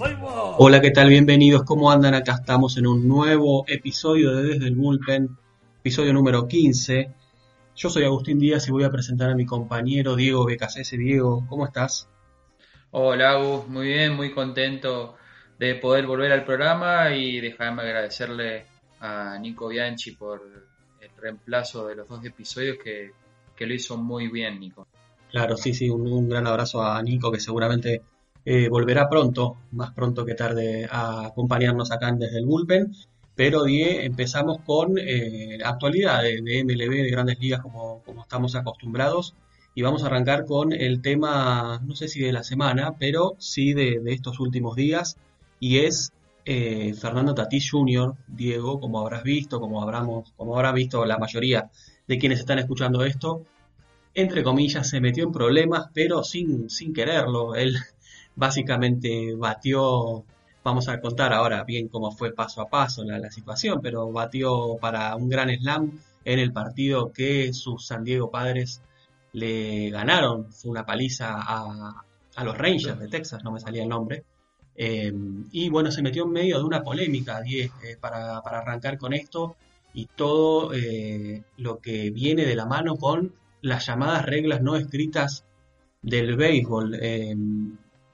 Hola, ¿qué tal? Bienvenidos. ¿Cómo andan? Acá estamos en un nuevo episodio de Desde el Bullpen, episodio número 15. Yo soy Agustín Díaz y voy a presentar a mi compañero Diego Becasese. Diego, ¿cómo estás? Hola, Agus. Muy bien, muy contento de poder volver al programa y dejarme agradecerle a Nico Bianchi por el reemplazo de los dos episodios que, lo hizo muy bien, Nico. Claro, sí, sí, un gran abrazo a Nico que seguramente eh, volverá pronto, más pronto que tarde, a acompañarnos acá desde el Bullpen. Pero, Die, empezamos con eh, actualidad de, MLB, de grandes ligas, como, como estamos acostumbrados. Y vamos a arrancar con el tema, no sé si de la semana, pero sí de, estos últimos días. Y es eh, Fernando Tatís Jr., Diego, como habrás visto, como, habramos, como habrá visto la mayoría de quienes están escuchando esto, entre comillas, se metió en problemas, pero sin, sin quererlo. Él básicamente batió, vamos a contar ahora bien cómo fue paso a paso la, situación, pero batió para un gran slam en el partido que sus San Diego Padres le ganaron. Fue una paliza a, los Rangers de Texas, no me salía el nombre. Eh, y bueno, se metió en medio de una polémica, eh, para, arrancar con esto y todo eh, lo que viene de la mano con las llamadas reglas no escritas del béisbol.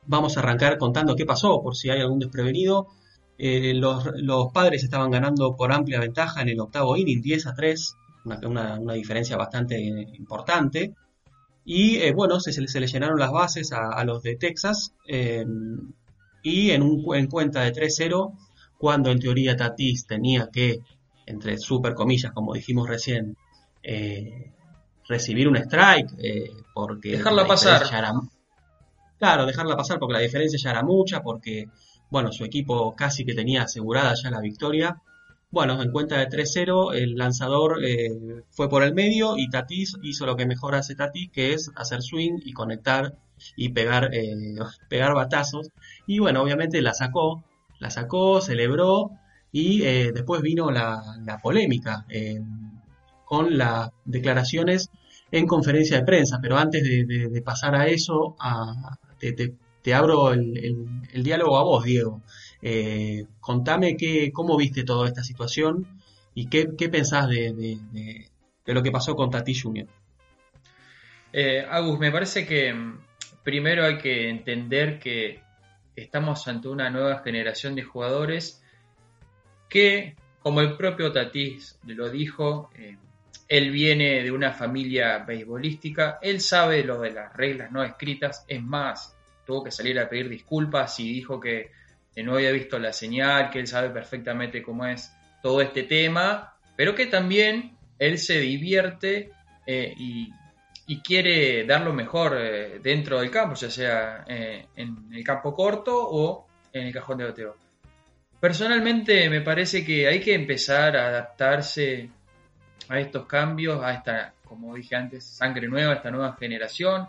Vamos a arrancar contando qué pasó, por si hay algún desprevenido. Eh, los, padres estaban ganando por amplia ventaja en el octavo inning, 10 a 3, una, diferencia bastante importante. Y eh, bueno, se, se, le llenaron las bases a, los de Texas. Eh, y en, un, en cuenta de 3-0, cuando en teoría Tatis tenía que, entre super comillas, como dijimos recién, recibir un strike, porque... Dejarla pasar. Claro, dejarla pasar porque la diferencia ya era mucha, porque, bueno, su equipo casi que tenía asegurada ya la victoria. Bueno, en cuenta de 3-0, el lanzador eh, fue por el medio y Tatis hizo lo que mejor hace Tatis, que es hacer swing y conectar y pegar, eh, pegar batazos. Y bueno, obviamente la sacó, la sacó, celebró y eh, después vino la, polémica con las declaraciones en conferencia de prensa. Pero antes de pasar a eso, a, te, abro el, diálogo a vos, Diego. Eh, contame qué, cómo viste toda esta situación y qué, pensás de, lo que pasó con Tati Junior. Eh, Agus, me parece que mm, primero hay que entender que estamos ante una nueva generación de jugadores que, como el propio Tatis lo dijo, eh, él viene de una familia beisbolística, él sabe lo de las reglas no escritas, es más, tuvo que salir a pedir disculpas y dijo que, no había visto la señal, que él sabe perfectamente cómo es todo este tema, pero que también él se divierte eh, y, quiere dar lo mejor eh, dentro del campo, ya sea eh, en el campo corto o en el cajón de bateo. Personalmente me parece que hay que empezar a adaptarse a estos cambios, a esta, como dije antes, sangre nueva, a esta nueva generación.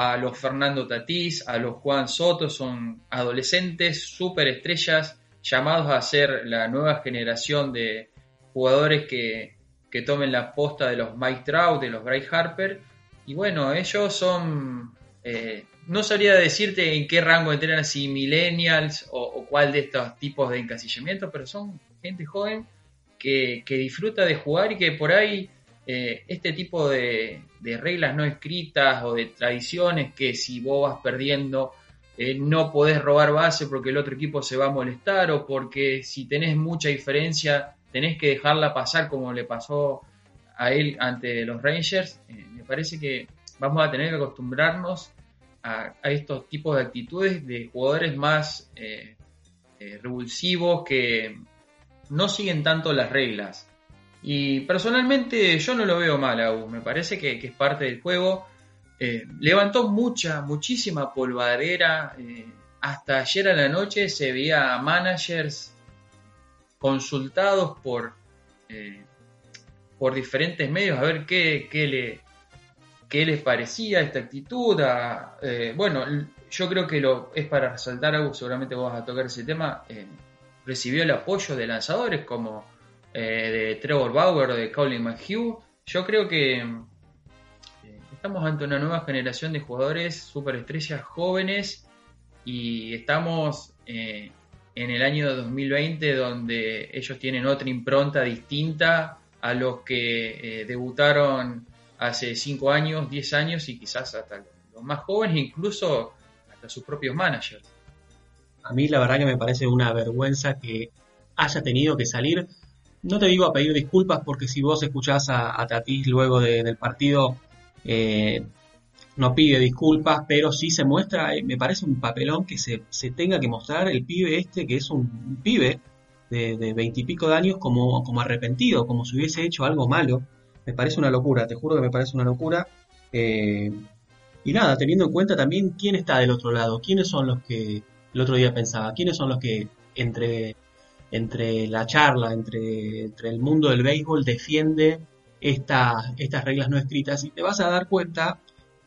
A los Fernando Tatís, a los Juan Soto, son adolescentes, super estrellas, llamados a ser la nueva generación de jugadores que, tomen la posta de los Mike Trout, de los Bryce Harper. Y bueno, ellos son. Eh, no sabría decirte en qué rango entran, si millennials o, cuál de estos tipos de encasillamiento, pero son gente joven que, disfruta de jugar y que por ahí eh, este tipo de, reglas no escritas o de tradiciones que si vos vas perdiendo eh, no podés robar base porque el otro equipo se va a molestar o porque si tenés mucha diferencia tenés que dejarla pasar como le pasó a él ante los Rangers, eh, me parece que vamos a tener que acostumbrarnos a, estos tipos de actitudes de jugadores más revulsivos que, no siguen tanto las reglas. Y personalmente yo no lo veo mal aún, me parece que, es parte del juego. Eh, levantó mucha, muchísima polvadera. Eh, hasta ayer a la noche se veía managers consultados por, eh, por diferentes medios a ver qué, qué, le, qué les parecía esta actitud. bueno, yo creo que lo es para resaltar algo, seguramente vos vas a tocar ese tema recibió el apoyo de lanzadores como eh, de Trevor Bauer o de Colin McHugh. Yo creo que eh, estamos ante una nueva generación de jugadores superestrellas jóvenes y estamos eh, en el año 2020 donde ellos tienen otra impronta distinta a los que debutaron hace 5 años, 10 años y quizás hasta los más jóvenes, incluso hasta sus propios managers. A mí la verdad que me parece una vergüenza que haya tenido que salir. No te digo a pedir disculpas porque si vos escuchás a, a Tatis luego del partido, eh, no pide disculpas, pero sí se muestra, eh, me parece un papelón que se, tenga que mostrar el pibe este, que es un, pibe de veintipico de, años, como, como arrepentido, como si hubiese hecho algo malo. Me parece una locura, te juro que me parece una locura. Eh, y nada, teniendo en cuenta también quién está del otro lado, quiénes son los que el otro día pensaba, quiénes son los que entre, entre la charla, entre, entre el mundo del béisbol defiende estas reglas no escritas y te vas a dar cuenta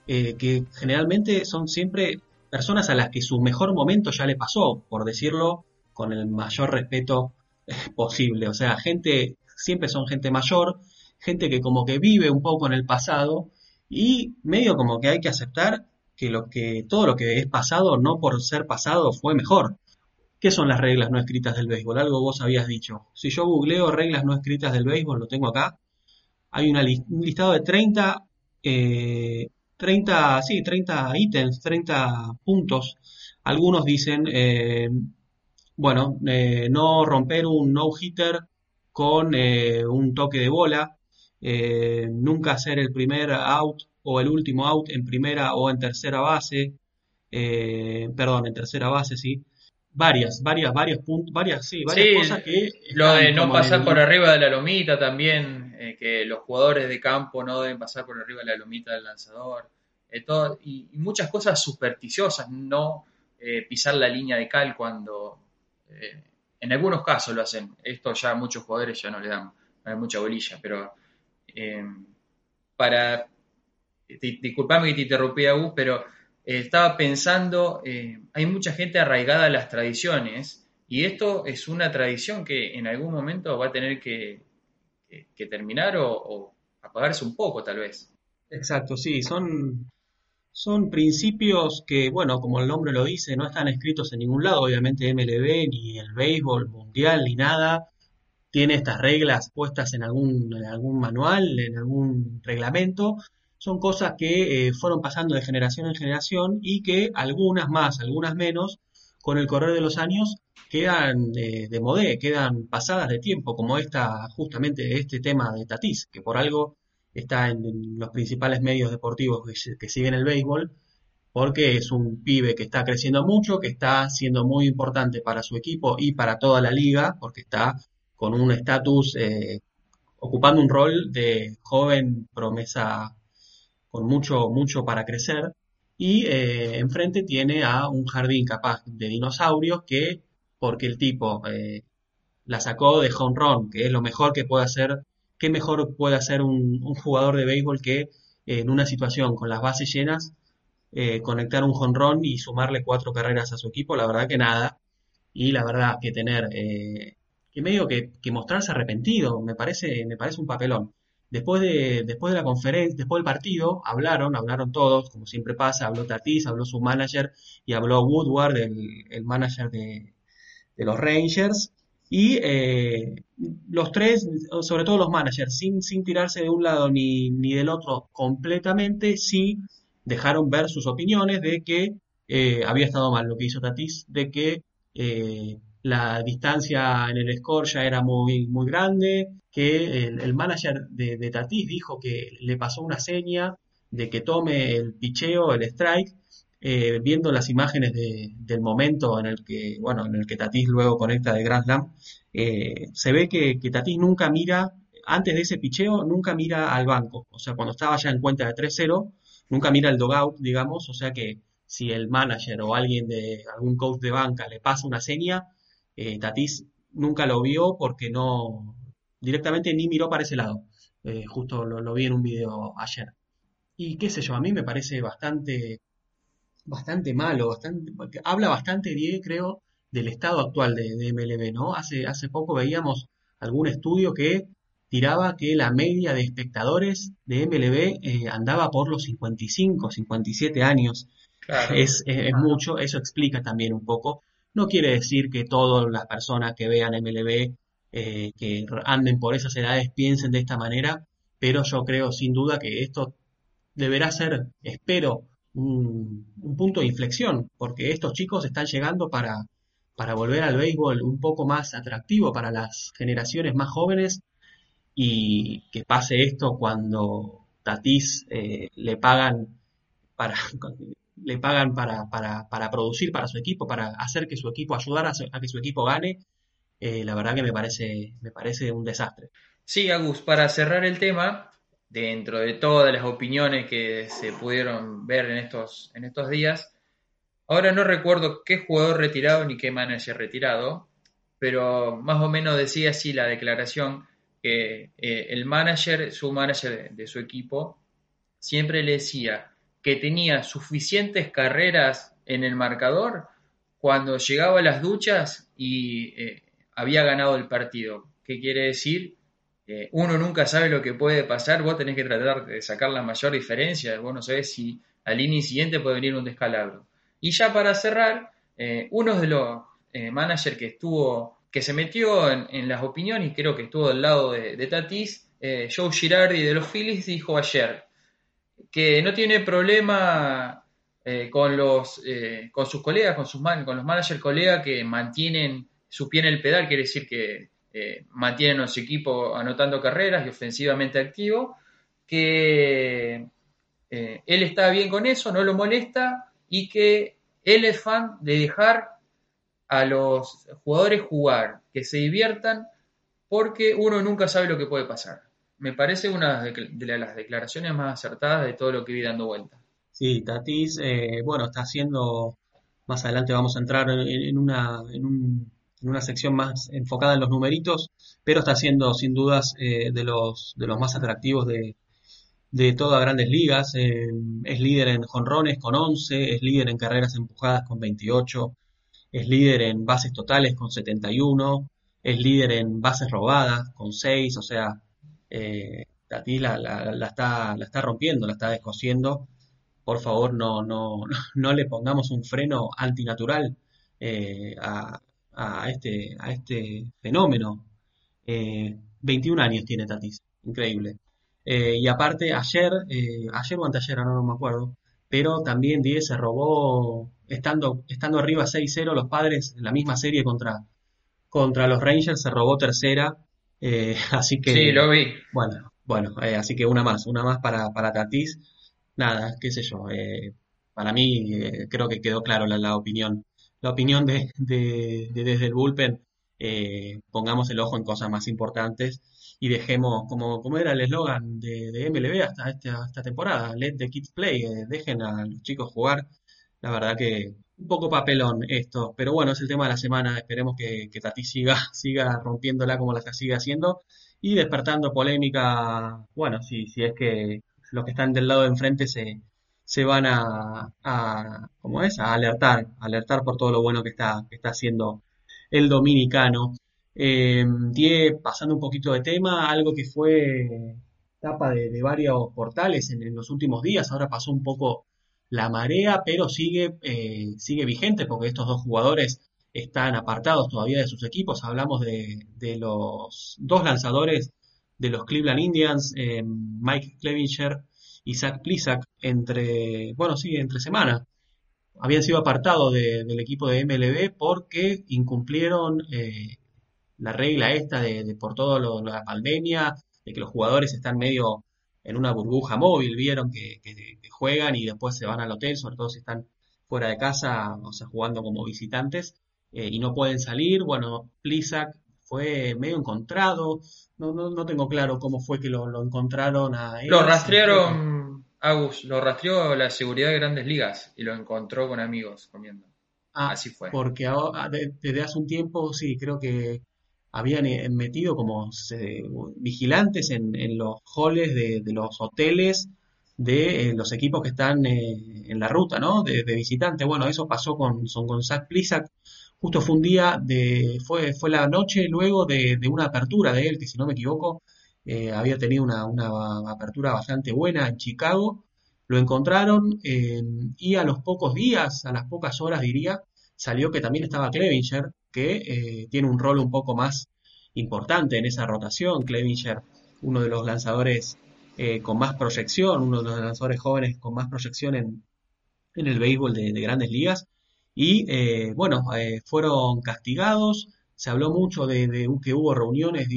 eh, que generalmente son siempre personas a las que su mejor momento ya le pasó, por decirlo con el mayor respeto eh, posible. O sea, gente, siempre son gente mayor, gente que como que vive un poco en el pasado y medio como que hay que aceptar que, lo que todo lo que es pasado, no por ser pasado, fue mejor. ¿Qué son las reglas no escritas del béisbol? Algo vos habías dicho. Si yo googleo reglas no escritas del béisbol, lo tengo acá, hay una un listado de 30 30, sí, 30 ítems, 30 puntos. Algunos dicen, eh, bueno, eh, no romper un no-hitter con eh, un toque de bola, nunca hacer el primer out o el último out en primera o en tercera base, perdón, en tercera base, sí. Varias, varias, varios puntos, varias, sí, varias cosas que... Lo de no pasar por arriba de la lomita también, que los jugadores de campo no deben pasar por arriba de la lomita del lanzador. Eh, y, muchas cosas supersticiosas, no eh, pisar la línea de cal cuando eh, en algunos casos lo hacen. Esto ya muchos jugadores ya no le dan, mucha bolilla, pero para... Disculpame que te interrumpí, Agus, pero estaba pensando, hay mucha gente arraigada a las tradiciones y esto es una tradición que en algún momento va a tener que, terminar o, o, apagarse un poco, tal vez. Exacto, sí, son son principios que, bueno, como el nombre lo dice, no están escritos en ningún lado, obviamente MLB, ni el béisbol mundial, ni nada, tiene estas reglas puestas en algún, en algún manual, en algún reglamento, son cosas que eh, fueron pasando de generación en generación y que algunas más, algunas menos, con el correr de los años quedan eh, de modé, quedan pasadas de tiempo, como esta, justamente este tema de Tatis, que por algo está en, los principales medios deportivos que, siguen el béisbol, porque es un pibe que está creciendo mucho, que está siendo muy importante para su equipo y para toda la liga, porque está con un estatus, eh, ocupando un rol de joven promesa con mucho, mucho para crecer. Y eh, enfrente tiene a un jardín capaz de dinosaurios que, porque el tipo eh, la sacó de home que es lo mejor que puede hacer qué mejor puede hacer un, jugador de béisbol que eh, en una situación con las bases llenas eh, conectar un jonrón y sumarle cuatro carreras a su equipo, la verdad que nada. Y la verdad que tener eh, que medio que, mostrarse arrepentido, me parece, me parece un papelón. Después de, después de la conferencia, después del partido, hablaron, hablaron todos, como siempre pasa, habló Tatis, habló su manager y habló Woodward, el, manager de, de los Rangers, y eh, los tres, sobre todo los managers, sin, sin tirarse de un lado ni, ni del otro completamente, sí dejaron ver sus opiniones de que eh, había estado mal lo que hizo Tatis, de que eh, la distancia en el score ya era muy, muy grande, que el, manager de, de, dijo que le pasó una seña de que tome el picheo, el strike, eh, viendo las imágenes del momento en el que, bueno, en el que Tatis luego conecta de Grand Slam, eh, se ve que, que, nunca mira, antes de ese picheo, nunca mira al banco. O sea, cuando estaba ya en cuenta de 3-0, nunca mira el dogout, digamos. O sea que si el manager o alguien de algún coach de banca le pasa una seña, eh, Tatis nunca lo vio porque no, directamente ni miró para ese lado. justo lo, lo vi en un video ayer. Y qué sé yo, a mí me parece bastante bastante malo, bastante, habla bastante bien, creo, del estado actual de, MLB, ¿no? Hace, hace poco veíamos algún estudio que tiraba que la media de espectadores de MLB eh, andaba por los 55, 57 años. Es, es, mucho, eso explica también un poco No quiere decir que todas las personas que vean MLB, eh, que anden por esas edades, piensen de esta manera, pero yo creo sin duda que esto deberá ser, espero, un, punto de inflexión, porque estos chicos están llegando para, para volver al béisbol un poco más atractivo para las generaciones más jóvenes y que pase esto cuando Tatis eh, le pagan para le pagan para, para, para, producir para su equipo, para hacer que su equipo, ayudar a, que su equipo gane, eh, la verdad que me parece, me parece un desastre. Sí, Agus, para cerrar el tema, dentro de todas las opiniones que se pudieron ver en estos, en estos días, ahora no recuerdo qué jugador retirado ni qué manager retirado, pero más o menos decía así la declaración que eh, el manager, su manager de, su equipo, siempre le decía que tenía suficientes carreras en el marcador cuando llegaba a las duchas y eh, había ganado el partido. ¿Qué quiere decir? uno nunca sabe lo que puede pasar, vos tenés que tratar de sacar la mayor diferencia, vos no sabés si al inning siguiente puede venir un descalabro. Y ya para cerrar, eh, uno de los managers que estuvo que se metió en, las opiniones creo que estuvo del lado de, Tatis, eh, Joe Girardi de los Phillies dijo ayer que no tiene problema eh, con, los, eh, con sus colegas, con, sus con los managers colegas que mantienen su pie en el pedal, quiere decir que mantienen a su equipo anotando carreras y ofensivamente activo, que él está bien con eso, no lo molesta y que él es fan de dejar a los jugadores jugar, que se diviertan, porque uno nunca sabe lo que puede pasar. Me parece una de las declaraciones más acertadas de todo lo que vi dando vuelta. Sí, Tatis, eh, bueno, está haciendo, más adelante vamos a entrar en, una, en, una sección más enfocada en los numeritos, pero está siendo sin dudas eh, de, los, de los más atractivos de, de todas grandes ligas. Eh, es líder en jonrones con 11, es líder en carreras empujadas con 28, es líder en bases totales con 71, es líder en bases robadas con 6, o sea, eh, la, la, está, la está rompiendo, la está descosiendo. Por favor, no, no, no le pongamos un freno antinatural eh, a, a, este, a este fenómeno. 21 eh, años tiene Tatis, increíble. Eh, y aparte, ayer, ayer o anteayer, no me acuerdo, pero también 10 se robó, estando, arriba 6-0, los padres en la misma serie contra los Rangers se robó tercera, eh, así que... Sí, lo vi. Bueno, bueno, eh, así que una más, una más para, para Tatis. Nada, qué sé yo, eh, para mí creo que quedó claro la, la, opinión. La opinión de, de, de desde el bullpen, pongamos el ojo en cosas más importantes y dejemos, como, como era el eslogan de, de, MLB hasta esta, esta, temporada, let the kids play, eh, dejen a los chicos jugar. La verdad que un poco papelón esto, pero bueno, es el tema de la semana, esperemos que, que Tati siga, siga rompiéndola como la sigue haciendo y despertando polémica, bueno, si, si es que los que están del lado de enfrente se, se van a, a ¿cómo es? a alertar, alertar por todo lo bueno que está, que está haciendo el dominicano. Eh, pasando un poquito de tema, algo que fue tapa de, varios portales en, los últimos días, ahora pasó un poco la marea, pero sigue, eh, sigue vigente porque estos dos jugadores están apartados todavía de sus equipos. Hablamos de, los dos lanzadores de los Cleveland Indians, eh, Mike Clevinger y Zach Plisak, entre, bueno, sí, entre semana. Habían sido apartados del equipo de MLB porque incumplieron eh, la regla esta de, por todo lo, la pandemia, de que los jugadores están medio en una burbuja móvil, vieron que, juegan y después se van al hotel, sobre todo si están fuera de casa, o sea, jugando como visitantes, eh, y no pueden salir. Bueno, Plisak fue medio encontrado, no, no, no tengo claro cómo fue que lo, encontraron a él. Lo rastrearon, Agus, lo rastreó la seguridad de grandes ligas y lo encontró con amigos comiendo. Ah, Así fue. Porque desde hace un tiempo, sí, creo que habían eh, metido como vigilantes en, los halls de, los hoteles de eh, los equipos que están eh, en la ruta, ¿no? De, visitante. Bueno, eso pasó con, con Zach Plisak. Justo fue un día de, fue, fue la noche luego de, una apertura de él, que si no me equivoco, había tenido una, apertura bastante buena en Chicago. Lo encontraron y a los pocos días, a las pocas horas diría, salió que también estaba Clevinger, que eh, tiene un rol un poco más importante en esa rotación. Clevinger, uno de los lanzadores eh, con más proyección, uno de los lanzadores jóvenes con más proyección en, en el béisbol de, grandes ligas. Y eh, bueno, fueron castigados. Se habló mucho de, que hubo reuniones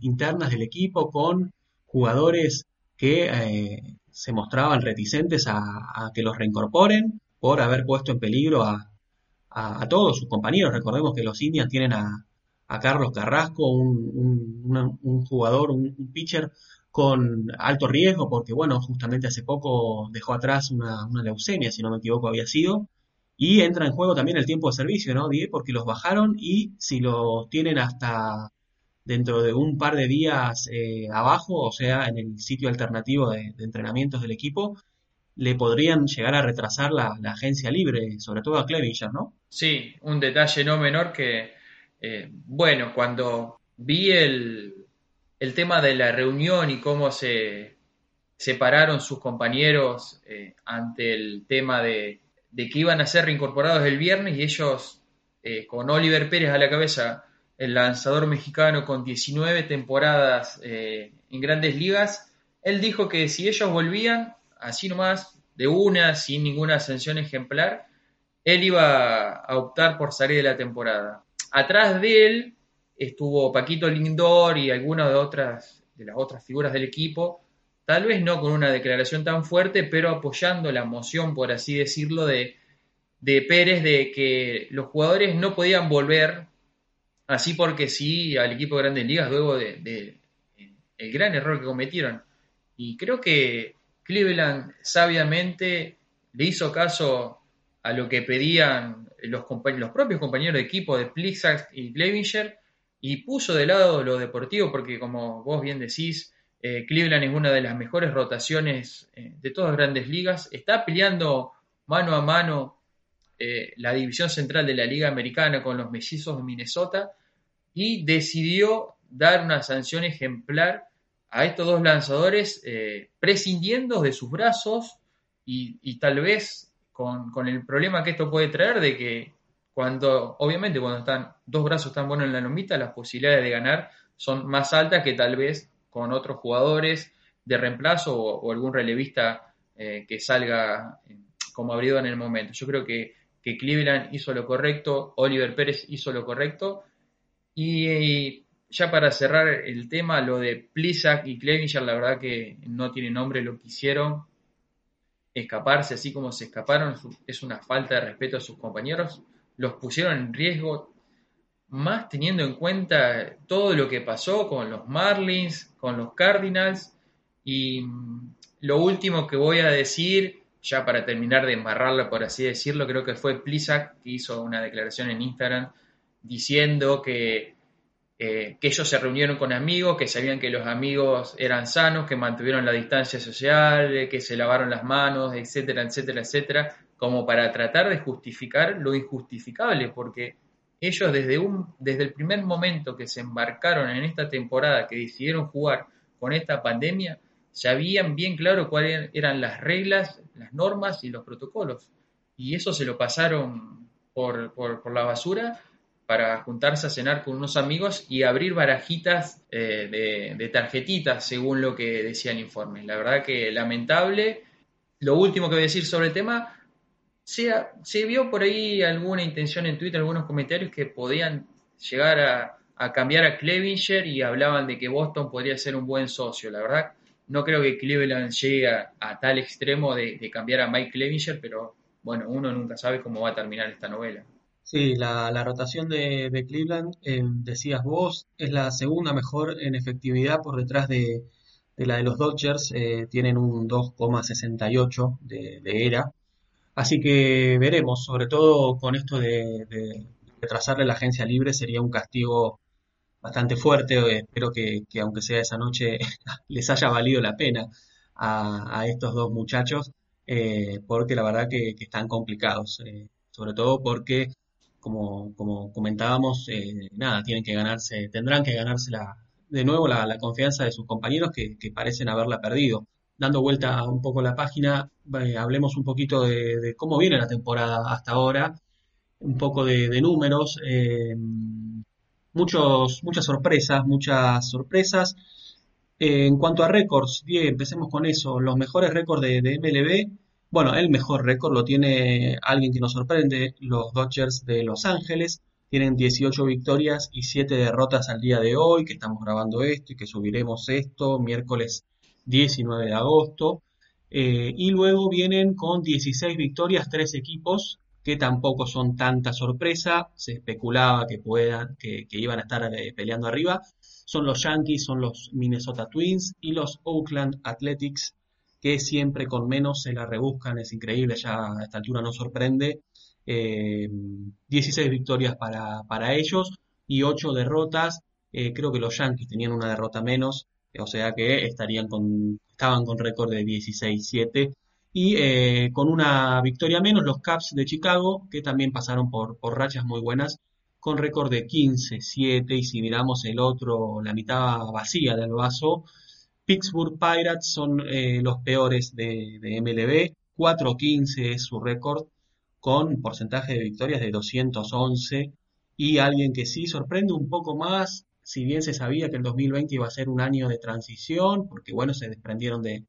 internas del equipo con jugadores que se mostraban reticentes a que los reincorporen por haber puesto en peligro a, a, todos sus compañeros. Recordemos que los Indians tienen a, Carlos Carrasco, un, jugador, un, pitcher con alto riesgo, porque bueno, justamente hace poco dejó atrás una, leucemia, si no me equivoco había sido, y entra en juego también el tiempo de servicio, ¿no, Die? Porque los bajaron y si los tienen hasta dentro de un par de días eh, abajo, o sea, en el sitio alternativo de entrenamientos del equipo, le podrían llegar a retrasar la, agencia libre, sobre todo a Clevinger, ¿no? Sí, un detalle no menor que, eh, bueno, cuando vi el, el, tema de la reunión y cómo se separaron sus compañeros eh, ante el tema de, que iban a ser reincorporados el viernes y ellos, eh, con Oliver Pérez a la cabeza, el lanzador mexicano con 19 temporadas en grandes ligas, él dijo que si ellos volvían, así nomás, de una, sin ninguna ascensión ejemplar, él iba a optar por salir de la temporada. Atrás de él estuvo Paquito Lindor y algunas de, otras, de las otras figuras del equipo, tal vez no con una declaración tan fuerte, pero apoyando la moción, por así decirlo, de, de Pérez de que los jugadores no podían volver así porque sí al equipo de grandes ligas luego de, el gran error que cometieron. Y creo que Cleveland sabiamente le hizo caso a lo que pedían los, los propios compañeros de equipo de Plixax y Clevinger y puso de lado lo deportivo porque como vos bien decís, eh, Cleveland es una de las mejores rotaciones eh, de todas las grandes ligas, está peleando mano a mano eh, la división central de la Liga Americana con los mellizos de Minnesota y decidió dar una sanción ejemplar a estos dos lanzadores prescindiendo de sus brazos y, tal vez con, el problema que esto puede traer de que cuando, obviamente cuando están dos brazos tan buenos en la lomita, las posibilidades de ganar son más altas que tal vez con otros jugadores de reemplazo o, algún relevista eh, que salga eh, como abrido en el momento. Yo creo que, que Cleveland hizo lo correcto, Oliver Pérez hizo lo correcto y ya para cerrar el tema, lo de Plisak y Clevinger, la verdad que no tiene nombre lo que hicieron. Escaparse así como se escaparon es una falta de respeto a sus compañeros. Los pusieron en riesgo, más teniendo en cuenta todo lo que pasó con los Marlins, con los Cardinals. Y lo último que voy a decir, ya para terminar de embarrarla, por así decirlo, creo que fue Plisak que hizo una declaración en Instagram diciendo que eh, que ellos se reunieron con amigos, que sabían que los amigos eran sanos, que mantuvieron la distancia social, que se lavaron las manos, etcétera, etcétera, etcétera, como para tratar de justificar lo injustificable, porque ellos desde, un, desde el primer momento que se embarcaron en esta temporada, que decidieron jugar con esta pandemia, sabían bien claro cuáles eran las reglas, las normas y los protocolos. Y eso se lo pasaron por, por la basura para juntarse a cenar con unos amigos y abrir barajitas eh, de, tarjetitas, según lo que decía el informe. La verdad que lamentable. Lo último que voy a decir sobre el tema, se, se vio por ahí alguna intención en Twitter, algunos comentarios que podían llegar a, cambiar a Clevinger y hablaban de que Boston podría ser un buen socio. La verdad, no creo que Cleveland llegue a, tal extremo de, de cambiar a Mike Clevinger, pero bueno, uno nunca sabe cómo va a terminar esta novela. Sí, la, rotación de, Cleveland, eh, decías vos, es la segunda mejor en efectividad por detrás de, la de los Dodgers. Eh, tienen un 2,68 de, de, era. Así que veremos, sobre todo con esto de, de retrasarle la agencia libre, sería un castigo bastante fuerte. Espero que, aunque sea esa noche, les haya valido la pena a, estos dos muchachos, eh, porque la verdad que, están complicados. sobre todo porque como, como comentábamos, eh, nada, tienen que ganarse, tendrán que ganarse la, de nuevo la, confianza de sus compañeros que, parecen haberla perdido. Dando vuelta un poco la página, eh, hablemos un poquito de, cómo viene la temporada hasta ahora. un poco de, números. Eh, muchos, muchas sorpresas, muchas sorpresas. Eh, en cuanto a récords, bien, empecemos con eso. Los mejores récords de, de, MLB. Bueno, el mejor récord lo tiene alguien que nos sorprende, los Dodgers de Los Ángeles. Tienen 18 victorias y 7 derrotas al día de hoy, que estamos grabando esto y que subiremos esto miércoles 19 de agosto. Eh, y luego vienen con 16 victorias, 3 equipos que tampoco son tanta sorpresa. Se especulaba que puedan, que, iban a estar eh, peleando arriba. Son los Yankees, son los Minnesota Twins y los Oakland Athletics, que siempre con menos se la rebuscan. Es increíble, ya a esta altura no sorprende. 16 eh, victorias para, para, ellos y 8 derrotas. creo que los Yankees tenían una derrota menos o sea que estarían con, estaban con récord de 16-7 y eh, con una victoria menos los Cubs de Chicago que también pasaron por, por rachas muy buenas con récord de 15-7 y si miramos el otro, la mitad vacía del vaso, Pittsburgh Pirates son eh, los peores de, de MLB, 4-15 es su récord con porcentaje de victorias de 211 y alguien que sí sorprende un poco más si bien se sabía que el 2020 iba a ser un año de transición, porque bueno, se desprendieron de,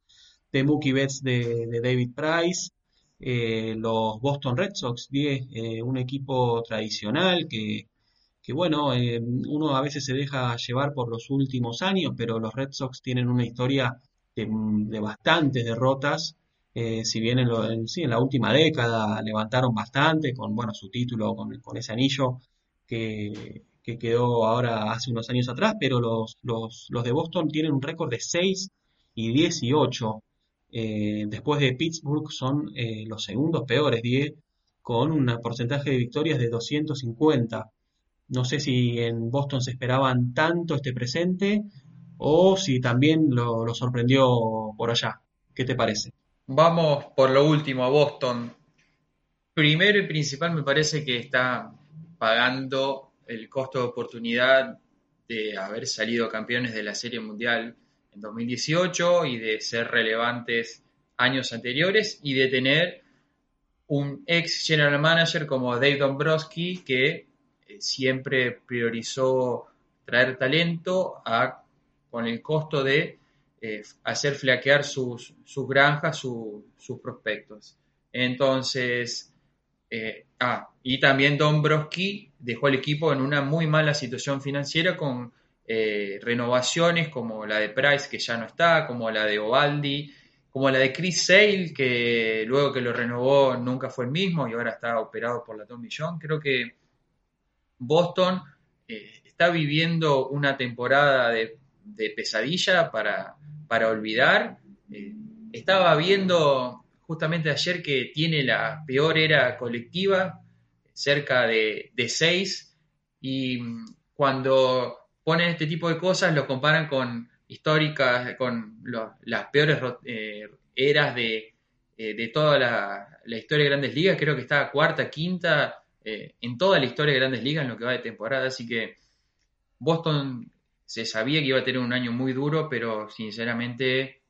de Mookie Betts de, David Price, eh, los Boston Red Sox, eh, un equipo tradicional que, que bueno, eh, uno a veces se deja llevar por los últimos años, pero los Red Sox tienen una historia de, bastantes derrotas. si bien en, sí, en la última década levantaron bastante con bueno su título, con, con ese anillo que, que quedó ahora hace unos años atrás, pero los, los, los de Boston tienen un récord de 6 y 18. Eh, después de Pittsburgh son eh, los segundos peores, 10, con un porcentaje de victorias de 250. No sé si en Boston se esperaban tanto este presente o si también lo, lo sorprendió por allá. ¿Qué te parece? Vamos por lo último a Boston. Primero y principal me parece que está pagando el costo de oportunidad de haber salido campeones de la Serie Mundial en 2018 y de ser relevantes años anteriores y de tener un ex general manager como Dave Dombrowski que eh, siempre priorizó traer talento con el costo de eh, hacer flaquear sus, sus granjas, sus prospectos. Entonces, eh, ah, y también Dombrowski dejó el equipo en una muy mala situación financiera con eh, renovaciones como la de Price, que ya no está, como la de Ovaldi, como la de Chris Sale, que luego que lo renovó nunca fue el mismo y ahora está operado por la Tommy John. Creo que Boston eh, está viviendo una temporada de, pesadilla para, para olvidar. estaba viendo justamente ayer que tiene la peor era colectiva, cerca de, de 6, y cuando ponen este tipo de cosas lo comparan con históricas, con las peores eh, eras de, eh, de toda la, historia de grandes ligas, creo que está cuarta, quinta eh, en toda la historia de grandes ligas en lo que va de temporada, así que Boston se sabía que iba a tener un año muy duro, pero sinceramente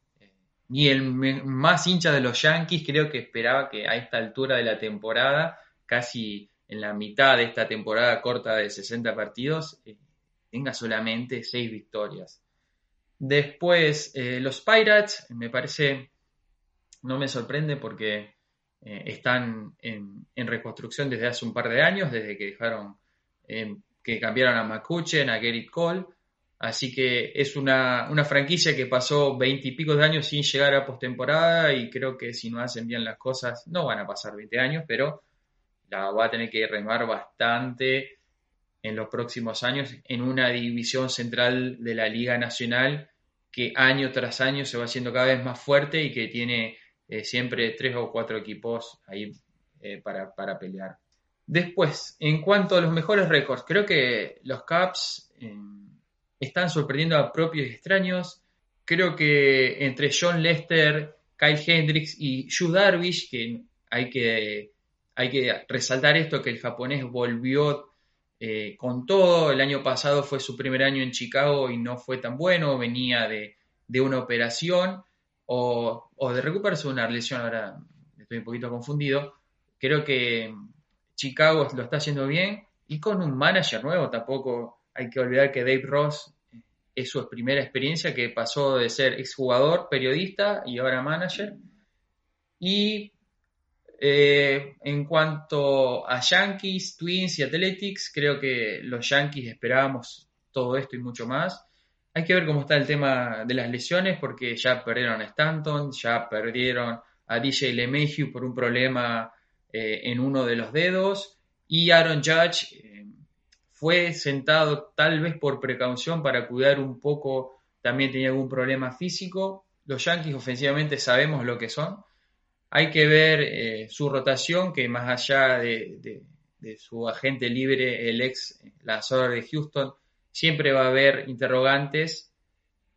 ni el más hincha de los Yankees creo que esperaba que a esta altura de la temporada, casi en la mitad de esta temporada corta de 60 partidos, eh, tenga solamente 6 victorias. Después, eh, los Pirates, me parece, no me sorprende porque eh, están en, reconstrucción desde hace un par de años, desde que dejaron, que cambiaron a McCutchen, a Gerrit Cole. Así que es una, franquicia que pasó veinte y pico de años sin llegar a postemporada y creo que si no hacen bien las cosas no van a pasar 20 años, pero la va a tener que remar bastante en los próximos años en una división central de la Liga Nacional que año tras año se va haciendo cada vez más fuerte y que tiene eh, siempre tres o cuatro equipos ahí eh, para, para, pelear. Después, en cuanto a los mejores récords, creo que los Caps están sorprendiendo a propios extraños. Creo que entre John Lester, Kyle Hendricks y Yu Darvish, que hay que, hay que resaltar esto, que el japonés volvió eh, con todo. El año pasado fue su primer año en Chicago y no fue tan bueno, venía de, una operación o, de recuperarse de una lesión, ahora estoy un poquito confundido. Creo que Chicago lo está haciendo bien y con un manager nuevo. Tampoco hay que olvidar que Dave Ross es su primera experiencia, que pasó de ser exjugador, periodista y ahora manager. Y eh, en cuanto a Yankees, Twins y Athletics, creo que los Yankees esperábamos todo esto y mucho más. Hay que ver cómo está el tema de las lesiones, porque ya perdieron a Stanton, ya perdieron a DJ LeMahieu por un problema eh, en uno de los dedos, y Aaron Judge fue sentado tal vez por precaución para cuidar un poco, también tenía algún problema físico. Los Yankees ofensivamente sabemos lo que son. Hay que ver eh, su rotación, que más allá de, su agente libre, el ex lanzador de Houston, siempre va a haber interrogantes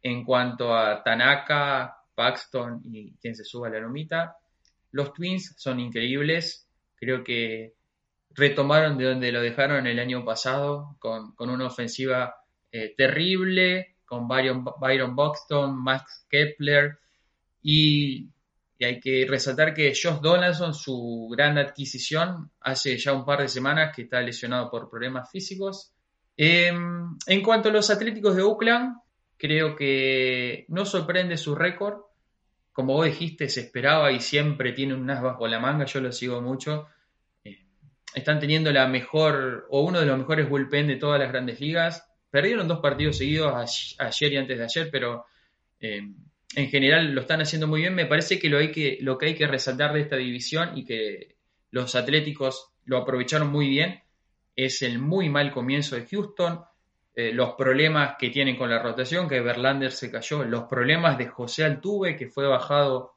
en cuanto a Tanaka, Paxton y quien se suba a la lomita. Los Twins son increíbles. Creo que retomaron de donde lo dejaron el año pasado, con, una ofensiva eh, terrible, con Byron, Byron Buxton, Max Kepler, y, hay que resaltar que Josh Donaldson, su gran adquisición, hace ya un par de semanas que está lesionado por problemas físicos. Em, en cuanto a los Atléticos de Oakland, creo que no sorprende su récord. Como vos dijiste, se esperaba y siempre tiene un as bajo la manga, yo lo sigo mucho están teniendo la mejor o uno de los mejores bullpen de todas las grandes ligas. Perdieron dos partidos seguidos ayer y antes de ayer, pero eh, en general lo están haciendo muy bien. Me parece que lo, hay que lo que hay que resaltar de esta división y que los Atléticos lo aprovecharon muy bien es el muy mal comienzo de Houston, eh, los problemas que tienen con la rotación, que Verlander se cayó, los problemas de José Altuve, que fue bajado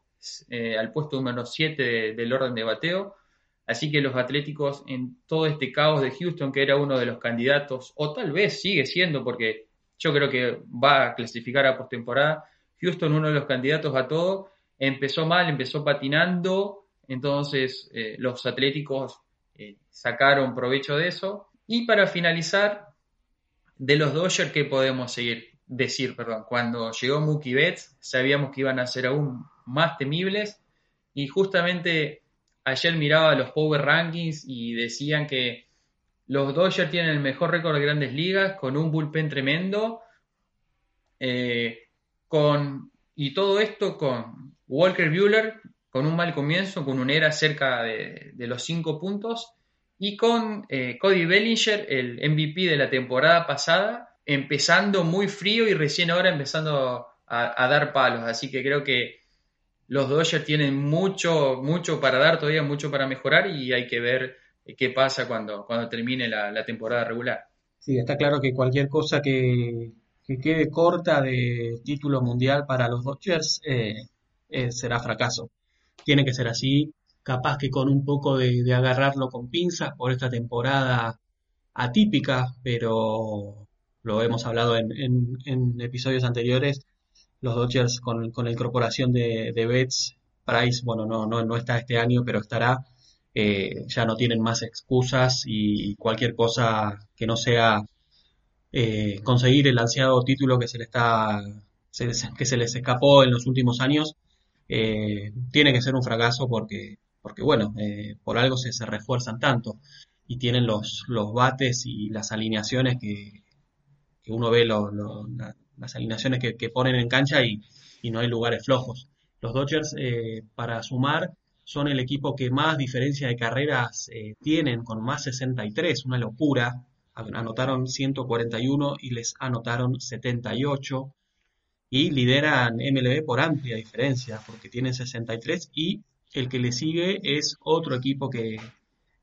eh, al puesto número 7 del orden de bateo Así que los Atléticos en todo este caos de Houston, que era uno de los candidatos, o tal vez sigue siendo, porque yo creo que va a clasificar a postemporada, Houston uno de los candidatos a todo, empezó mal, empezó patinando, entonces eh, los Atléticos eh, sacaron provecho de eso. Y para finalizar, de los Dodgers, ¿qué podemos seguir? decir? Perdón, cuando llegó Mookie Betts, sabíamos que iban a ser aún más temibles y justamente ayer miraba los Power Rankings y decían que los Dodgers tienen el mejor récord de grandes ligas con un bullpen tremendo. Eh, con, y todo esto con Walker Bueller con un mal comienzo, con un era cerca de, los 5 puntos. Y con eh, Cody Bellinger, el MVP de la temporada pasada, empezando muy frío y recién ahora empezando a dar palos. Así que creo que los Dodgers tienen mucho, mucho para dar todavía, mucho para mejorar y hay que ver qué pasa cuando, cuando termine la, temporada regular. Sí, está claro que cualquier cosa que, quede corta de título mundial para los Dodgers eh, eh, será fracaso. Tiene que ser así, capaz que con un poco de, agarrarlo con pinzas por esta temporada atípica, pero lo hemos hablado en, en episodios anteriores, los Dodgers con, la incorporación de, de Betts, Price, bueno, no, no, no está este año, pero estará, eh, ya no tienen más excusas y cualquier cosa que no sea eh, conseguir el ansiado título que se está que se les escapó en los últimos años eh, tiene que ser un fracaso porque porque bueno por algo se, se, refuerzan tanto y tienen los, los bates y las alineaciones que, que uno ve lo, las alineaciones que, ponen en cancha y, no hay lugares flojos. Los Dodgers, eh, para sumar, son el equipo que más diferencia de carreras eh, tienen, con más 63, una locura. Anotaron 141 y les anotaron 78. Y lideran MLB por amplia diferencia, porque tienen 63 y el que le sigue es otro equipo que,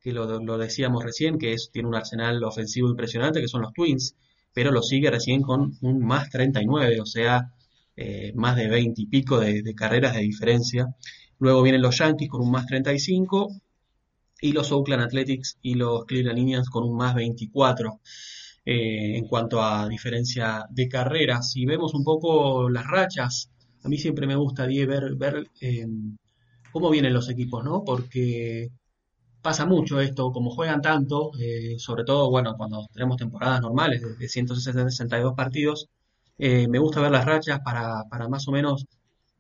lo, lo, decíamos recién, que es, tiene un arsenal ofensivo impresionante, que son los Twins, pero lo sigue recién con un más 39, o sea, eh, más de 20 y pico de, carreras de diferencia. Luego vienen los Yankees con un más 35 y los Oakland Athletics y los Cleveland Indians con un más 24 eh, en cuanto a diferencia de carreras. Si vemos un poco las rachas, a mí siempre me gusta ver, eh, cómo vienen los equipos, ¿no? Porque pasa mucho esto, como juegan tanto, eh, sobre todo, bueno, cuando tenemos temporadas normales de, 162 partidos, eh, me gusta ver las rachas para, para más o menos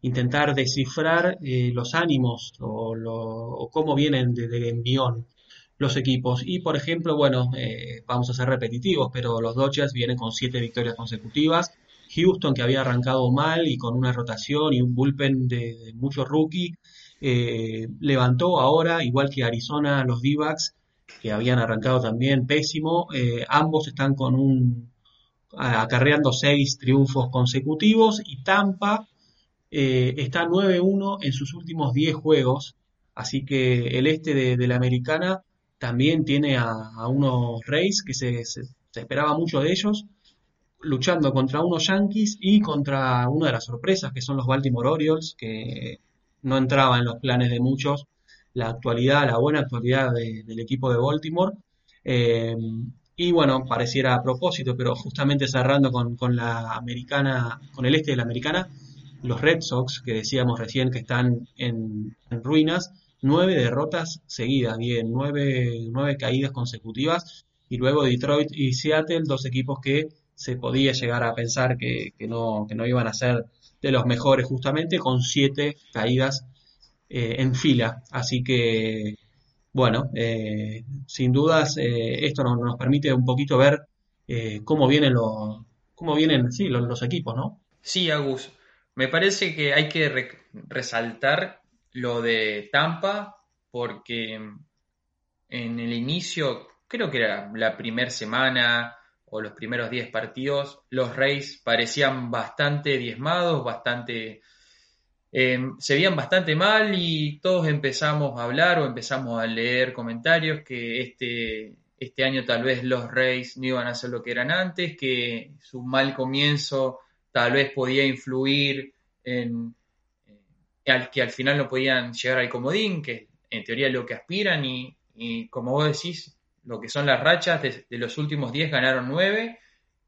intentar descifrar eh, los ánimos o, cómo vienen de, envión. los equipos. Y por ejemplo, bueno, eh, vamos a ser repetitivos, pero los Dodgers vienen con siete victorias consecutivas. Houston, que había arrancado mal y con una rotación y un bullpen de, de muchos rookie, eh, levantó ahora, igual que Arizona, los d que habían arrancado también pésimo. Eh, ambos están con un acarreando seis triunfos consecutivos y Tampa está 9-1 en sus últimos 10 juegos. Así que el este de la americana también tiene a, unos Rays que se, esperaba mucho de ellos, luchando contra unos Yankees y contra una de las sorpresas que son los Baltimore Orioles, que no entraba en los planes de muchos la actualidad, la buena actualidad del equipo de Baltimore. Eh, y bueno, pareciera a propósito, pero justamente cerrando con, la americana, con el este de la americana, los Red Sox, que decíamos recién que están en ruinas, nueve derrotas seguidas, bien, nueve, nueve caídas consecutivas, y luego Detroit y Seattle, dos equipos que se podía llegar a pensar que, no, que no iban a ser de los mejores justamente, con siete caídas eh, en fila. Así que, bueno, eh, sin dudas eh, esto nos, permite un poquito ver cómo vienen los, cómo vienen, sí, los, equipos, ¿no? Sí, Agus. Me parece que hay que resaltar lo de Tampa, porque en el inicio, creo que era la primera semana o los primeros 10 partidos, los Reyes parecían bastante diezmados, bastante... Em, se veían bastante mal y todos empezamos a hablar o empezamos a leer comentarios que este, este año tal vez los Reyes no iban a ser lo que eran antes, que su mal comienzo tal vez podía influir en, al, que al final no podían llegar al comodín, que en teoría es lo que aspiran, y, como vos decís, lo que son las rachas de, los últimos 10 ganaron 9,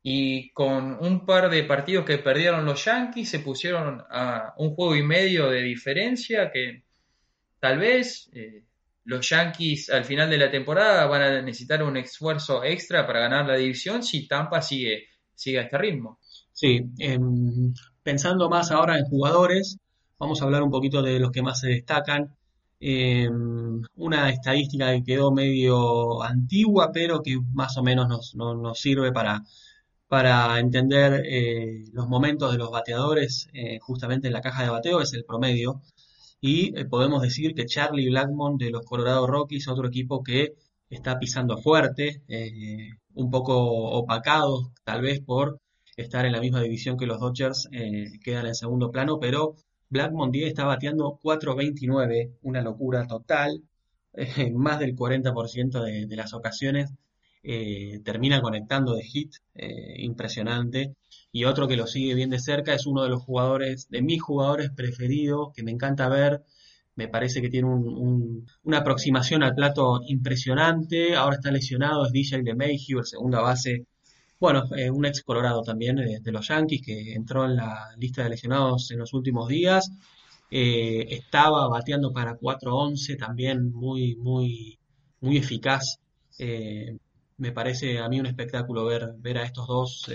y con un par de partidos que perdieron los Yankees se pusieron a un juego y medio de diferencia que tal vez eh, los Yankees al final de la temporada van a necesitar un esfuerzo extra para ganar la división si Tampa sigue, sigue a este ritmo. Sí, em, pensando más ahora en jugadores, Vamos a hablar un poquito de los que más se destacan. Em, una estadística que quedó medio antigua, pero que más o menos nos, sirve para, para entender eh, los momentos de los bateadores eh, justamente en la caja de bateo, es el promedio. Y eh, podemos decir que Charlie Blackmon de los Colorado Rockies, otro equipo que está pisando fuerte, un poco opacado tal vez por estar en la misma división que los Dodgers, quedan en segundo plano, pero Blackmon 10 está bateando 4.29, una locura total. Eh, más del 40% de, las ocasiones eh, termina conectando de hit, eh, impresionante. Y otro que lo sigue bien de cerca es uno de los jugadores, de mis jugadores preferidos, que me encanta ver. Me parece que tiene una aproximación al plato impresionante. Ahora está lesionado, es DJ LeMahieu, el segunda base bueno, eh, un ex Colorado también eh, de los Yankees que entró en la lista de lesionados en los últimos días. Eh, estaba bateando para 4-11, también muy, muy, muy eficaz. me parece a mí un espectáculo ver, ver a estos dos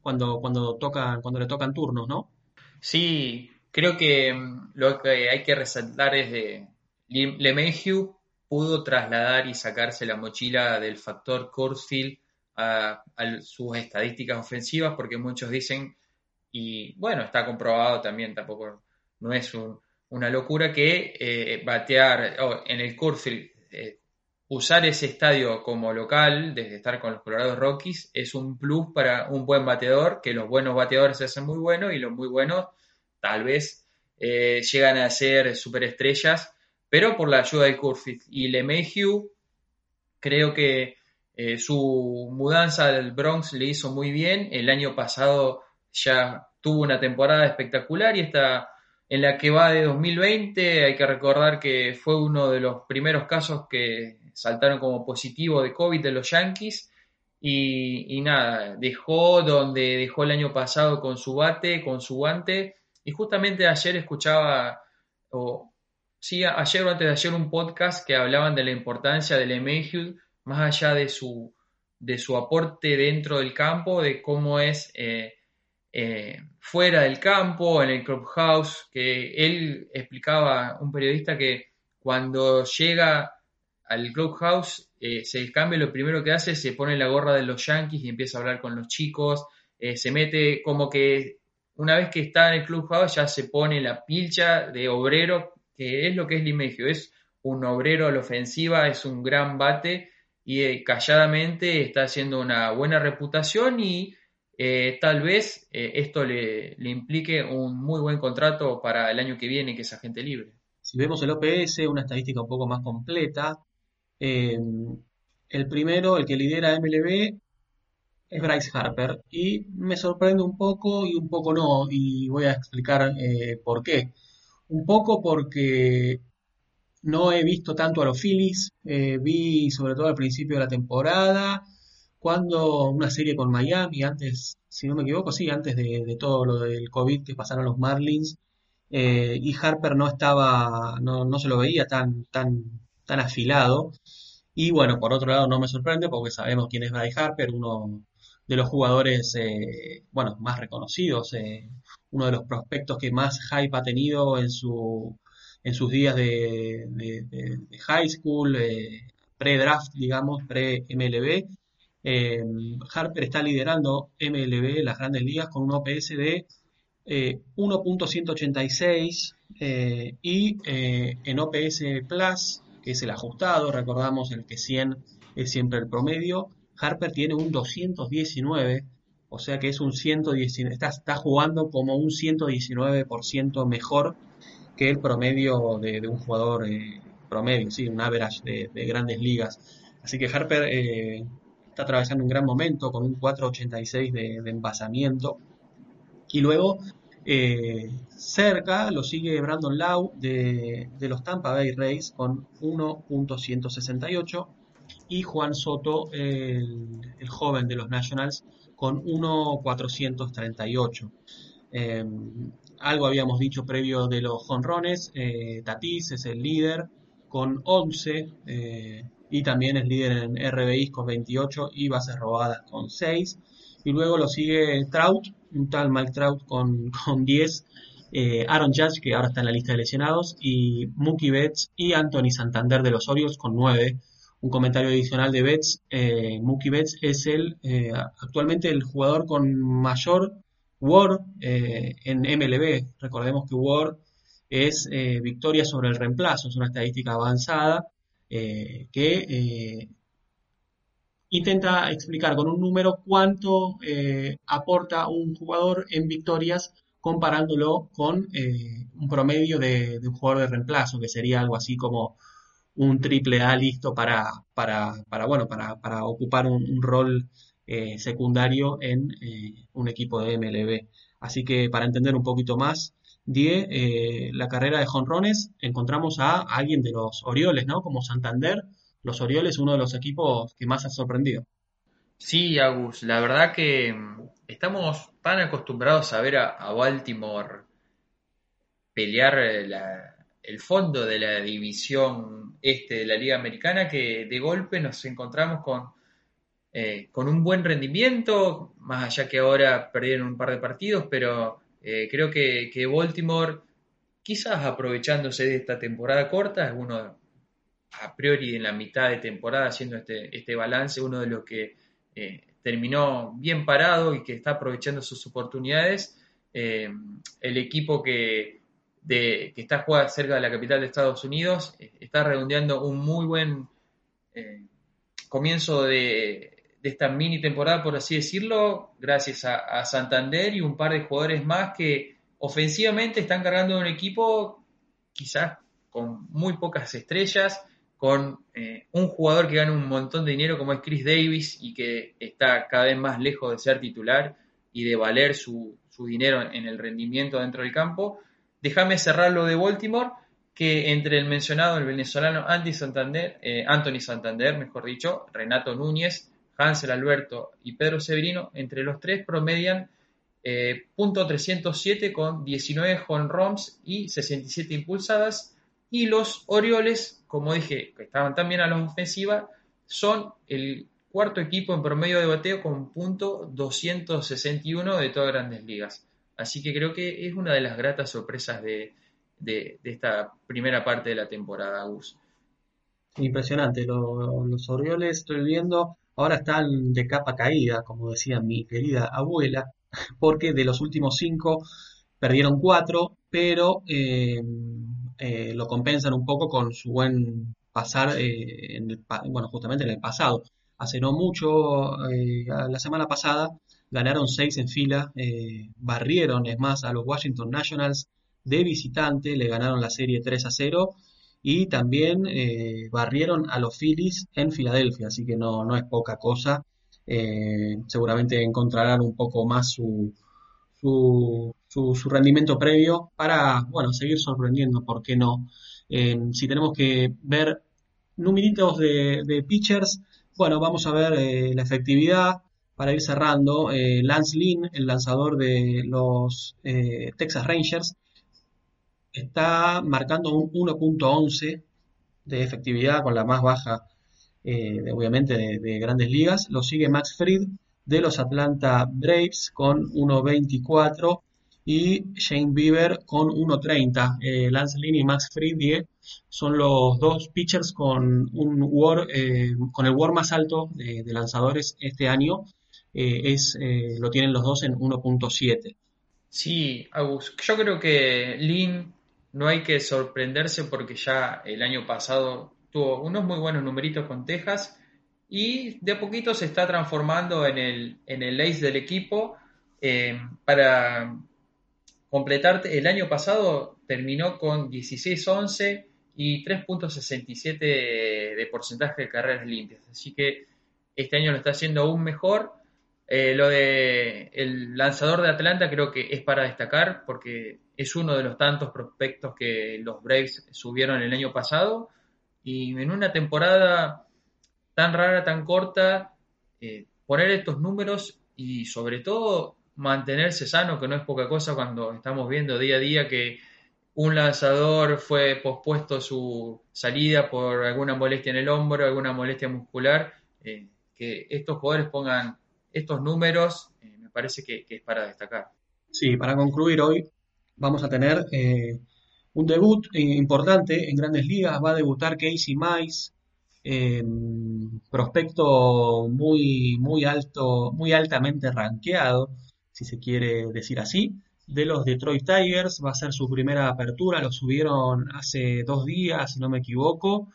cuando, cuando, tocan, cuando le tocan turnos, ¿no? Sí, creo que mm, lo que hay que resaltar es de LeMahieu pudo trasladar y sacarse la mochila del factor Corsfield a, sus estadísticas ofensivas, porque muchos dicen, y bueno, está comprobado también, tampoco no es una locura, que eh, batear en el Curfield, eh, usar ese estadio como local, desde estar con los Colorado Rockies, es un plus para un buen bateador, que los buenos bateadores se hacen muy buenos y los muy buenos tal vez eh, llegan a ser superestrellas, pero por la ayuda del Curfield. Y LeMahieu, creo que eh, su mudanza del Bronx le hizo muy bien. El año pasado ya tuvo una temporada espectacular y está en la que va de 2020. Hay que recordar que fue uno de los primeros casos que saltaron como positivo de COVID de los Yankees. Y, nada, dejó donde dejó el año pasado con su bate, con su guante. Y justamente ayer escuchaba, o sí, ayer o antes de ayer, un podcast que hablaban de la importancia del Mayfield más allá de su, de su aporte dentro del campo, de cómo es eh, eh, fuera del campo, en el clubhouse, que él explicaba, un periodista, que cuando llega al clubhouse, eh, se cambia, lo primero que hace es se pone la gorra de los Yankees y empieza a hablar con los chicos, eh, se mete como que una vez que está en el clubhouse ya se pone la pilcha de obrero, que es lo que es Limegio, es un obrero a la ofensiva, es un gran bate y eh, calladamente está haciendo una buena reputación y eh, tal vez eh, esto le, implique un muy buen contrato para el año que viene, que es agente libre. Si vemos el OPS, una estadística un poco más completa, el primero, el que lidera MLB, es Bryce Harper. Y me sorprende un poco y un poco no, y voy a explicar por qué. Un poco porque no he visto tanto a los Phillies, eh, vi sobre todo al principio de la temporada, cuando una serie con Miami, antes, si no me equivoco, sí, antes de, todo lo del COVID que pasaron los Marlins, eh, y Harper no estaba, no, no se lo veía tan, tan, tan afilado. Y bueno, por otro lado no me sorprende porque sabemos quién es Bryce Harper, uno de los jugadores, eh, bueno, más reconocidos, uno de los prospectos que más hype ha tenido en su en sus días de, high school, eh, pre-draft, digamos, pre-MLB. Eh, Harper está liderando MLB, las grandes ligas, con un OPS de 1.186 eh, y en OPS Plus, que es el ajustado, recordamos el que 100 es siempre el promedio, Harper tiene un 219, o sea que es un 119, está, está jugando como un 119% mejor que el promedio de, un jugador eh, promedio, sí, un average de, grandes ligas. Así que Harper eh, está atravesando un gran momento con un 4.86 de, de envasamiento. Y luego eh, cerca lo sigue Brandon Lau de, los Tampa Bay Rays con 1.168 y Juan Soto, el, el, joven de los Nationals, con 1.438. Algo habíamos dicho previo de los jonrones. Eh, Tatis es el líder con 11 eh, y también es líder en RBIs con 28 y bases robadas con 6. Y luego lo sigue Trout, un tal Mike Trout con, con 10. Eh, Aaron Judge, que ahora está en la lista de lesionados, y Mookie Betts y Anthony Santander de los Orioles con 9. Un comentario adicional de Betts, Mookie Betts es el actualmente el jugador con mayor Word eh, en MLB. Recordemos que Word es eh, victoria sobre el reemplazo, es una estadística avanzada eh, que intenta explicar con un número cuánto aporta un jugador en victorias comparándolo con un promedio de, un jugador de reemplazo, que sería algo así como un triple A listo para, bueno, para ocupar un rol eh, secundario en eh, un equipo de MLB. Así que para entender un poquito más, Die, eh, la carrera de jonrones, encontramos a alguien de los Orioles, ¿no? Como Santander, los Orioles, uno de los equipos que más ha sorprendido. Sí, Agus, la verdad que mm, estamos tan acostumbrados a ver a, Baltimore pelear el fondo de la división este de la Liga Americana que de golpe nos encontramos con eh, con un buen rendimiento, más allá que ahora perdieron un par de partidos, pero eh, creo que, Baltimore, quizás aprovechándose de esta temporada corta, es uno a priori en la mitad de temporada haciendo este, este balance, uno de los que eh, terminó bien parado y que está aprovechando sus oportunidades. el equipo que, que está jugando cerca de la capital de Estados Unidos está redondeando un muy buen comienzo de, de esta mini temporada, por así decirlo, gracias a, Santander y un par de jugadores más que ofensivamente están cargando un equipo quizás con muy pocas estrellas, con eh, un jugador que gana un montón de dinero como es Chris Davis y que está cada vez más lejos de ser titular y de valer su, dinero en el rendimiento dentro del campo. Déjame cerrar lo de Baltimore, que entre el mencionado, el venezolano Andy Santander, eh, Anthony Santander, mejor dicho, Renato Núñez, Hansel Alberto y Pedro Severino, entre los tres promedian eh, punto .307 con 19 honrons y 67 impulsadas. Y los Orioles, como dije, que estaban también a la ofensiva, son el cuarto equipo en promedio de bateo con punto .261 de todas grandes ligas. Así que creo que es una de las gratas sorpresas de, esta primera parte de la temporada, Gus. Impresionante, los Orioles estoy viendo, ahora están de capa caída, como decía mi querida abuela, porque de los últimos cinco perdieron cuatro, pero eh, eh, lo compensan un poco con su buen pasar, eh, en el, bueno, justamente en el pasado. Hace no mucho, la semana pasada, ganaron seis en fila, barrieron, es más, a los Washington Nationals de visitante, le ganaron la serie 3 a 0 y también eh, barrieron a los Phillies en Filadelfia, así que no, no es poca cosa. Eh, seguramente encontrarán un poco más su, su, su, rendimiento previo para, bueno, seguir sorprendiendo, ¿por qué no? Eh, si tenemos que ver numeritos de, de pitchers, bueno, vamos a ver la efectividad para ir cerrando. Lance Lynn, el lanzador de los Texas Rangers, está marcando un 1.11 de efectividad con la más baja, eh, obviamente, de, grandes ligas. Lo sigue Max Fried de los Atlanta Braves con 1.24 y Shane Bieber con 1.30. Eh, Lance Lynn y Max Fried son los dos pitchers con un war, eh, con el WAR más alto de, lanzadores este año. es, lo tienen los dos en 1.7. Sí, Agus, yo creo que Lynn no hay que sorprenderse porque ya el año pasado tuvo unos muy buenos numeritos con Texas y de a poquito se está transformando en el, en el ace del equipo. Eh, para completarte, el año pasado terminó con 16-11 y 3.67 de porcentaje de carreras limpias. Así que este año lo está haciendo aún mejor. Eh, lo de el lanzador de Atlanta creo que es para destacar porque es uno de los tantos prospectos que los Braves subieron el año pasado. Y en una temporada tan rara, tan corta, eh, poner estos números y sobre todo mantenerse sano, que no es poca cosa cuando estamos viendo día a día que un lanzador fue pospuesto su salida por alguna molestia en el hombro, alguna molestia muscular, eh, que estos jugadores pongan estos números, eh, me parece que, es para destacar. Sí, para concluir hoy, vamos a tener eh, un debut importante en grandes ligas. Va a debutar Casey Mice, prospecto muy, muy alto, muy altamente rankeado, si se quiere decir así, de los Detroit Tigers. Va a ser su primera apertura, lo subieron hace dos días, si no me equivoco.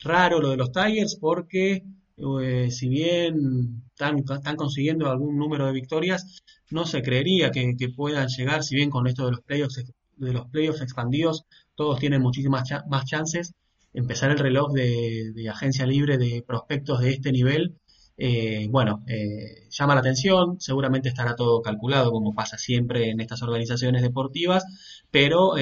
Raro lo de los Tigers porque eh, si bien están, consiguiendo algún número de victorias, no se creería que, puedan llegar, si bien con esto de los playoffs de los playoffs expandidos, todos tienen muchísimas más chances. Empezar el reloj de, agencia libre de prospectos de este nivel, eh, bueno, eh, llama la atención, seguramente estará todo calculado como pasa siempre en estas organizaciones deportivas, pero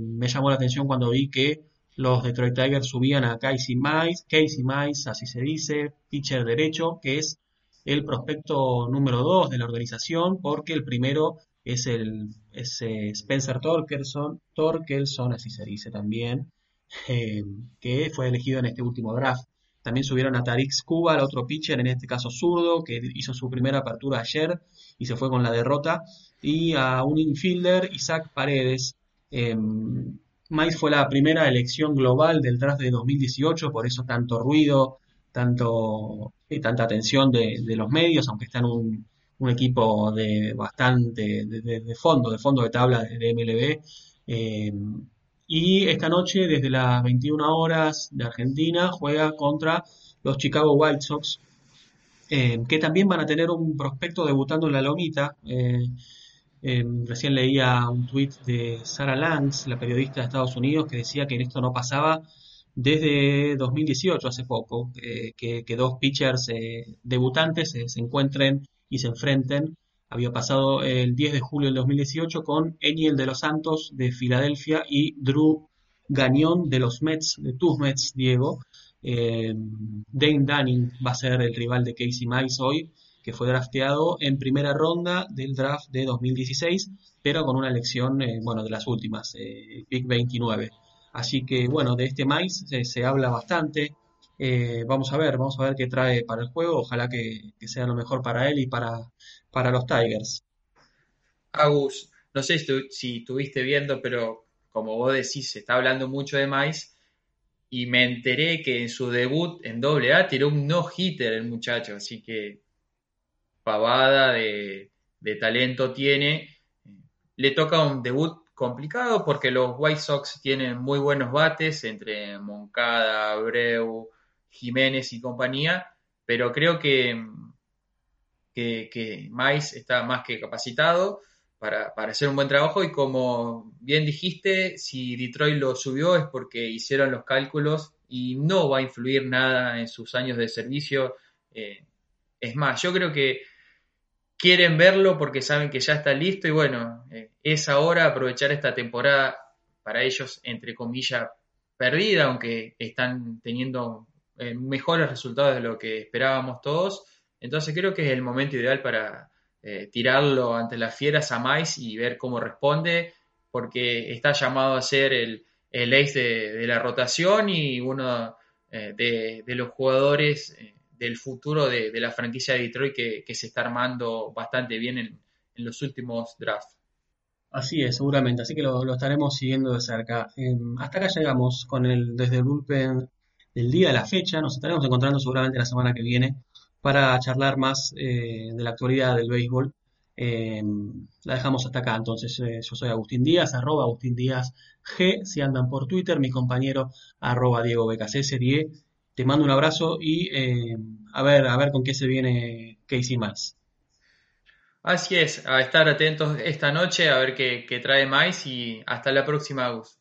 me llamó la atención cuando vi que los Detroit Tigers subían a Casey Mize, Casey Mize, así se dice, pitcher derecho, que es el prospecto número 2 de la organización, porque el primero es el eh, Spencer Torkelson, así se dice también, eh, que fue elegido en este último draft. También subieron a Tariq Cuba, el otro pitcher, en este caso zurdo, que hizo su primera apertura ayer y se fue con la derrota. Y a un infielder, Isaac Paredes, em, Mais fue la primera elección global del draft de 2018, por eso tanto ruido, tanto y tanta atención de, los medios, aunque está en un, equipo de bastante de, fondo, de fondo de tabla de, MLB. Eh, y esta noche, desde las 21 horas de Argentina, juega contra los Chicago White Sox, eh, que también van a tener un prospecto debutando en la lomita. Eh, Em, recién leía un tuit de Sarah Lance, la periodista de Estados Unidos, que decía que esto no pasaba desde 2018, hace poco, que, dos pitchers eh, debutantes se encuentren y se enfrenten. Había pasado el 10 de julio del 2018 con Eniel de los Santos de Filadelfia y Drew Gañón de los Mets, de tus Mets, Diego. Em, Dane Dunning va a ser el rival de Casey Mice hoy que fue drafteado en primera ronda del draft de 2016, pero con una elección, eh, bueno, de las últimas, eh, pick 29. Así que, bueno, de este Mais se habla bastante. Eh, vamos a ver, vamos a ver qué trae para el juego. Ojalá que, sea lo mejor para él y para, para los Tigers. Agus, no sé si, estuviste viendo, pero como vos decís, se está hablando mucho de Mais. y me enteré que en su debut en AA tiró un no-hitter el muchacho, así que pavada de, talento tiene. Le toca un debut complicado porque los White Sox tienen muy buenos bates entre Moncada, Abreu, Jiménez y compañía, pero creo que, que, está más que capacitado para, hacer un buen trabajo y como bien dijiste, si Detroit lo subió es porque hicieron los cálculos y no va a influir nada en sus años de servicio. Eh, es más, yo creo que quieren verlo porque saben que ya está listo y bueno, eh, es ahora aprovechar esta temporada para ellos, entre comillas, perdida, aunque están teniendo eh, mejores resultados de lo que esperábamos todos. Entonces creo que es el momento ideal para, eh, tirarlo ante las fieras a Mais y ver cómo responde, porque está llamado a ser el, el ace de, la rotación y uno de, los jugadores del futuro de, la franquicia de Detroit que, se está armando bastante bien en, los últimos drafts. Así es, seguramente, así que lo, estaremos siguiendo de cerca. Em, hasta acá llegamos con el desde el bullpen del día de la fecha, nos estaremos encontrando seguramente la semana que viene para charlar más eh, de la actualidad del béisbol. Eh, la dejamos hasta acá, entonces eh, yo soy Agustín Díaz, arroba Agustín Díaz G, si andan por Twitter, mi compañero arroba Diego BKC, te mando un abrazo y a ver, a ver con qué se viene Casey más. Así es, a estar atentos esta noche a ver qué, trae más y hasta la próxima, Agus.